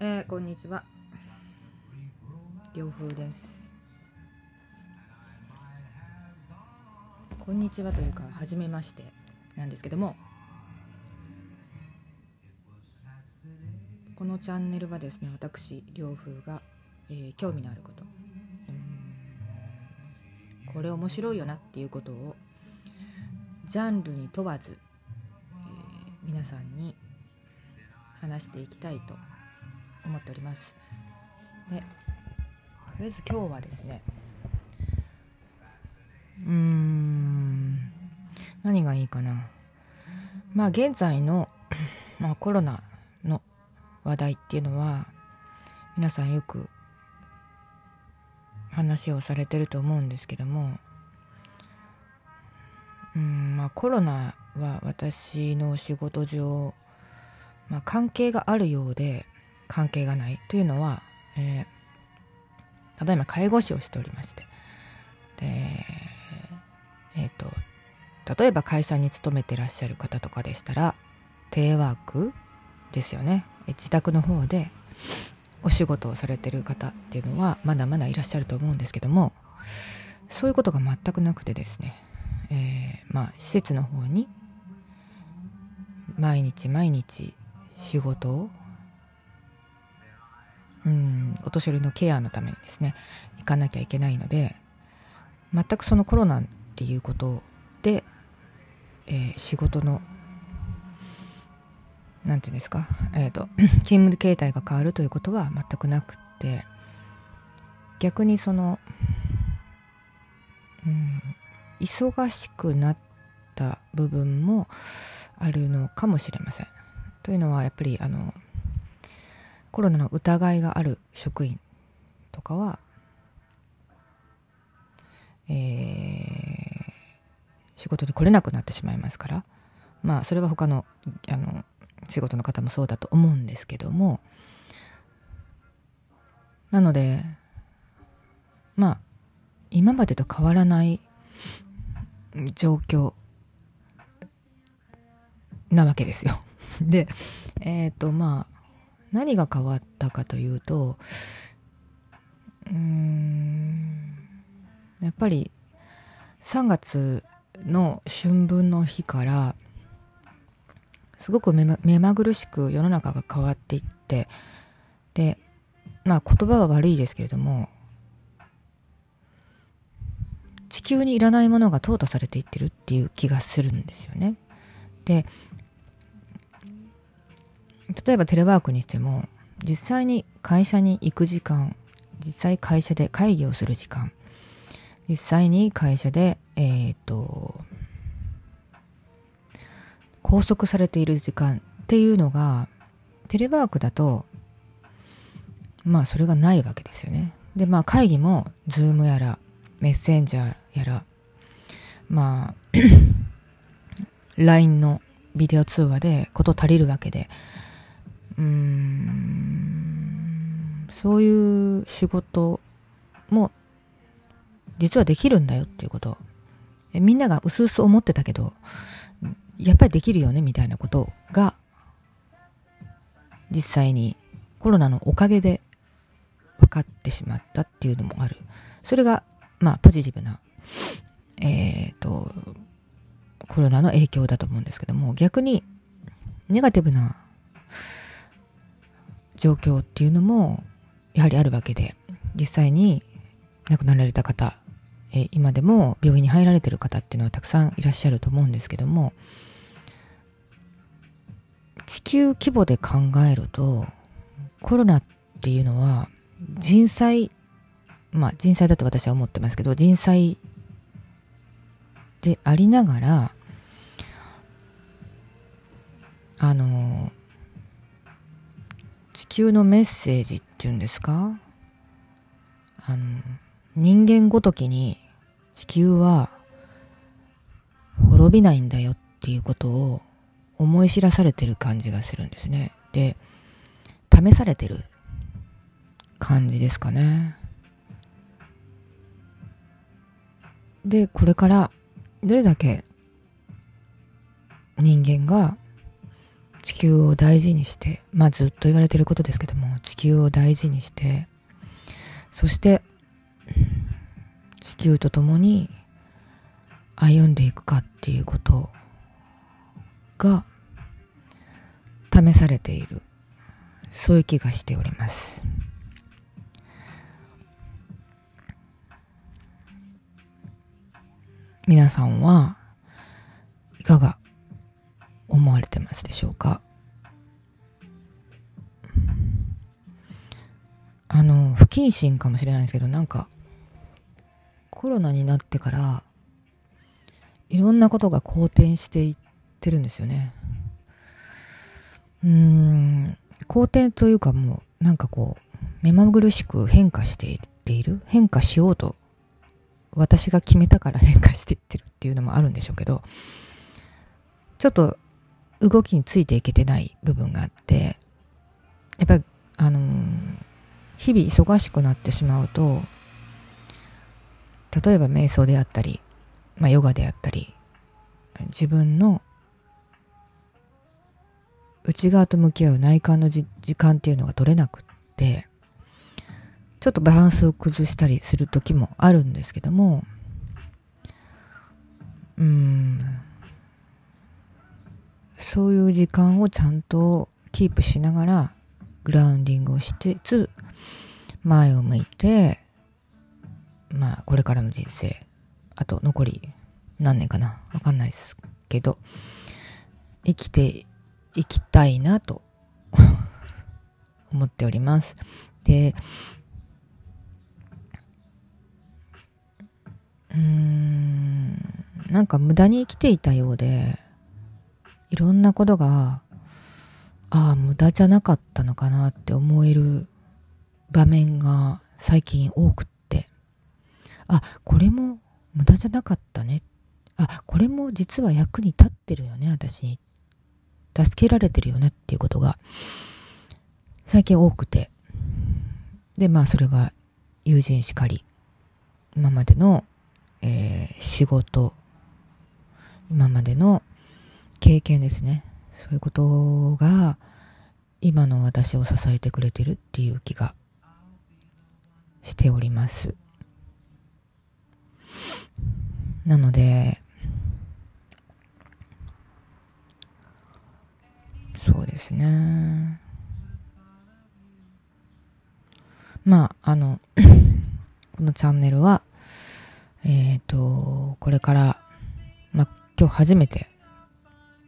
えー、こんにちは。涼風です。こんにちはというか初めましてなんですけどもこのチャンネルはですね私涼風が、えー、興味のあること。これ面白いよなっていうことをジャンルに問わず、えー、皆さんに話していきたいと思っております。でとりあえず今日はですねうーん何がいいかな。まあ現在の、まあ、コロナの話題っていうのは皆さんよく話をされてると思うんですけどもうんまあコロナは私の仕事上、まあ、関係があるようで関係がない。というのは、えー、ただいま介護士をしておりまして。でえっ、ー、と例えば会社に勤めてらっしゃる方とかでしたらテレワークですよね。自宅の方でお仕事をされてる方っていうのはまだまだいらっしゃると思うんですけどもそういうことが全くなくてですね、えー、まあ施設の方に毎日毎日仕事？うんお年寄りのケアのためにですね行かなきゃいけないので全くそのコロナっていうことで、えー、仕事の何て言うんですか、えーと、勤務形態が変わるということは全くなくって逆にその、うん、忙しくなった部分もあるのかもしれません。というのはやっぱりあのコロナの疑いがある職員とかは、えー、仕事に来れなくなってしまいますからまあそれは他のあの仕事の方もそうだと思うんですけどもなのでまあ今までと変わらない状況なわけですよ。でえっ、ー、とまあ何が変わったかというとうんやっぱり3月の春分の日からすごく目まぐるしく世の中が変わっていってでまあ言葉は悪いですけれども地球にいらないものが淘汰されていってるっていう気がするんですよね。で例えばテレワークにしても実際に会社に行く時間実際会社で会議をする時間実際に会社でえっ、ー、と拘束されている時間っていうのがテレワークだとまあそれがないわけですよね。でまあ会議も Zoom やらメッセンジャーやらまあ LINE のビデオ通話で事足りるわけでうーん。そういう仕事も実はできるんだよっていうこと。みんなが薄々思ってたけどやっぱりできるよねみたいなことが実際にコロナのおかげで分かってしまったっていうのもある。それがまあポジティブなえっ、ー、とコロナの影響だと思うんですけども逆にネガティブな状況っていうのもやはりあるわけで実際に亡くなられた方、え今でも病院に入られてる方っていうのはたくさんいらっしゃると思うんですけども地球規模で考えるとコロナっていうのは人災まあ人災だと私は思ってますけど人災でありながらあの球のメッセージっていうんですか？あの人間ごときに地球は滅びないんだよっていうことを思い知らされてる感じがするんですね。で、試されてる感じですかね。で、これからどれだけ人間が地球を大事にしてまあずっと言われてることですけども地球を大事にしてそして地球と共に歩んでいくかっていうことが試されている。そういう気がしております。皆さんはいかが思われてますでしょうか？あの不謹慎かもしれないですけどなんかコロナになってからいろんなことが好転していってるんですよね。うん。好転というかもうなんかこう目まぐるしく変化していっている？変化しようと私が決めたから変化していってるっていうのもあるんでしょうけどちょっと動きについていけてない部分があってやっぱりあの、日々忙しくなってしまうと例えば瞑想であったり、まあ、ヨガであったり自分の内側と向き合う内観の時間っていうのが取れなくってちょっとバランスを崩したりする時もあるんですけどもうんそういう時間をちゃんとキープしながらグラウンディングをしつつ前を向いてまあこれからの人生あと残り何年かなわかんないですけど生きていきたいなと思っております。でうーんなんか無駄に生きていたようでいろんなことがああ無駄じゃなかったのかなって思える場面が最近多くって。あこれも無駄じゃなかったね。あこれも実は役に立ってるよね私に。助けられてるよねっていうことが最近多くて。でまあそれは友人しかり今までのえー、仕事今までの経験ですね。そういうことが今の私を支えてくれてるっていう気がしております。なのでそうですね。まああの このチャンネルはえっ、ー、と、これから、まあ今日初めて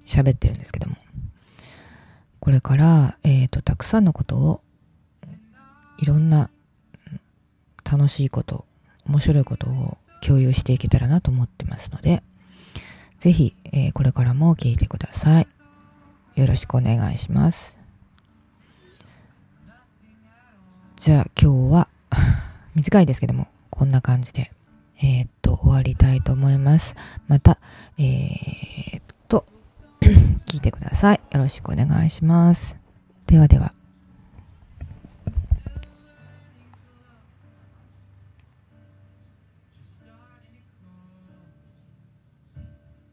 喋ってるんですけども、これから、えっ、ー、と、たくさんのことを、いろんな楽しいこと、面白いことを共有していけたらなと思ってますので、ぜひ、えー、これからも聞いてください。よろしくお願いします。じゃあ今日は 短いですけども、こんな感じでえー、っと、終わりたいと思います。また、えー、聞いてください。よろしくお願いします。ではでは。